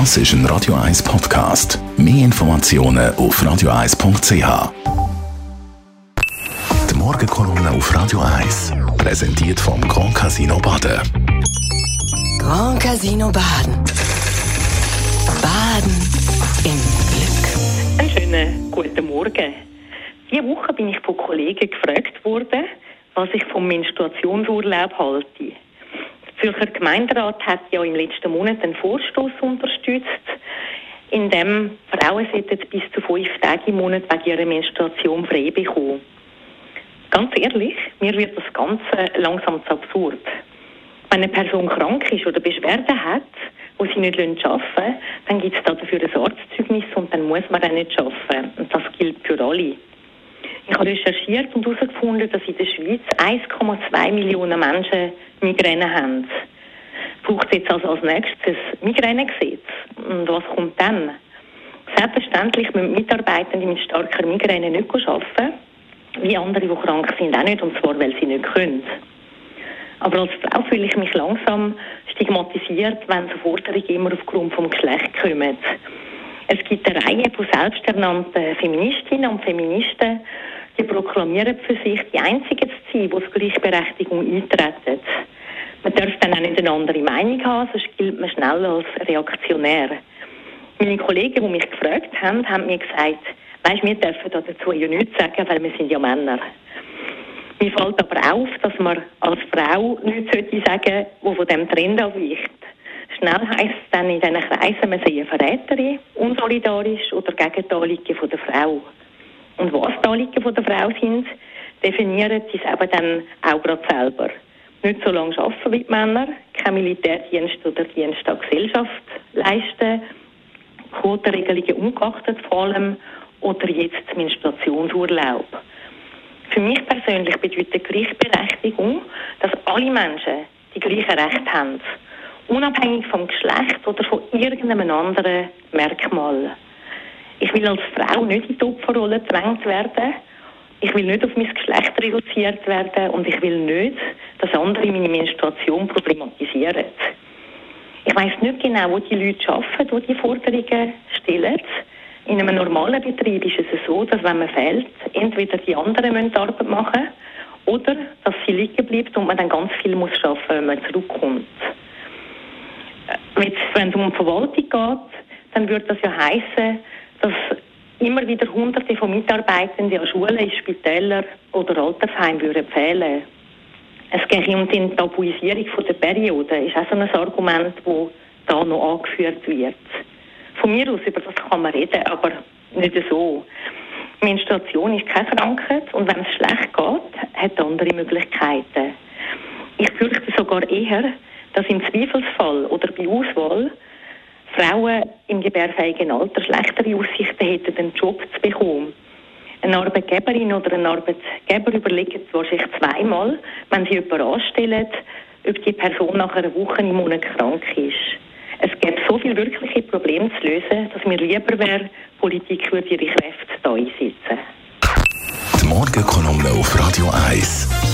Das ist ein Radio 1 Podcast. Mehr Informationen auf radio1.ch. Die Morgenkolumne auf Radio 1 präsentiert vom Grand Casino Baden. Grand Casino Baden. Baden im Glück. Einen schönen guten Morgen. Diese Woche bin ich von Kollegen gefragt worden, was ich vom Menstruationsurlaub halte. Zürcher Gemeinderat hat ja im letzten Monat einen Vorstoß unterstützt, in dem Frauen bis zu fünf Tage im Monat wegen ihrer Menstruation frei bekommen. Ganz ehrlich, mir wird das Ganze langsam zu absurd. Wenn eine Person krank ist oder Beschwerden hat, wo sie nicht arbeiten dann gibt es dafür ein Arztzeugnis und dann muss man auch nicht arbeiten. Und das gilt für alle. Ich habe recherchiert und herausgefunden, dass in der Schweiz 1,2 Millionen Menschen Migräne haben. Braucht es jetzt also als nächstes ein Migränegesetz? Und was kommt dann? Selbstverständlich müssen Mitarbeitende mit starker Migräne nicht arbeiten, wie andere, die krank sind, auch nicht, und zwar, weil sie nicht können. Aber als Frau fühle ich mich langsam stigmatisiert, wenn so Forderungen immer aufgrund vom Geschlecht kommen. Es gibt eine Reihe von selbsternannten Feministinnen und Feministen, die proklamieren für sich, die Einzigen zu sein, die auf Gleichberechtigung eintreten. Man darf dann auch nicht eine andere Meinung haben, sonst gilt man schnell als reaktionär. Meine Kollegen, die mich gefragt haben, haben mir gesagt, weisst, wir dürfen dazu ja nichts sagen, weil wir sind ja Männer. Mir fällt aber auf, dass man als Frau nichts sagen sollte, die von diesem Trend abweicht. Schnell heisst es dann in diesen Kreisen, man sei eine Verräterin, unsolidarisch oder gegen die Anliegen der Frau. Und was die Anliegen der Frau sind, definieren sie eben dann auch gerade selber. Nicht so lange arbeiten wie die Männer, kein Militärdienst oder Dienst an Gesellschaft leisten, Quotenregelungen ungeachtet vor allem oder jetzt Menstruationsurlaub. Für mich persönlich bedeutet Gleichberechtigung, dass alle Menschen die gleichen Rechte haben, unabhängig vom Geschlecht oder von irgendeinem anderen Merkmal. Ich will als Frau nicht in die Opferrolle gedrängt werden. Ich will nicht auf mein Geschlecht reduziert werden und ich will nicht, dass andere meine Menstruation problematisieren. Ich weiß nicht genau, wo die Leute arbeiten, die die Forderungen stellen. In einem normalen Betrieb ist es so, dass wenn man fehlt, entweder die anderen müssen Arbeit machen oder dass sie liegen bleibt und man dann ganz viel muss arbeiten, wenn man zurückkommt. Wenn es um die Verwaltung geht, dann würde das ja heißen, dass immer wieder Hunderte von Mitarbeitenden an Schulen, Spitälern oder Altersheimen würden fehlen. Es geht um die Tabuisierung der Periode. Ist auch so ein Argument, das da noch angeführt wird. Von mir aus, über das kann man reden, aber nicht so. Menstruation ist keine Krankheit und wenn es schlecht geht, hat andere Möglichkeiten. Ich fürchte sogar eher, dass im Zweifelsfall oder bei Auswahl Frauen im gebärfähigen Alter schlechtere Aussichten hätten, einen Job zu bekommen. Eine Arbeitgeberin oder ein Arbeitgeber überlegt wahrscheinlich zweimal, wenn sie jemanden anstellen, ob die Person nach einer Woche im Monat krank ist. Es gibt so viele wirkliche Probleme zu lösen, dass mir lieber wäre, Politik würde ihre Kräfte da einsetzen. Die Morgenkolumne auf Radio 1.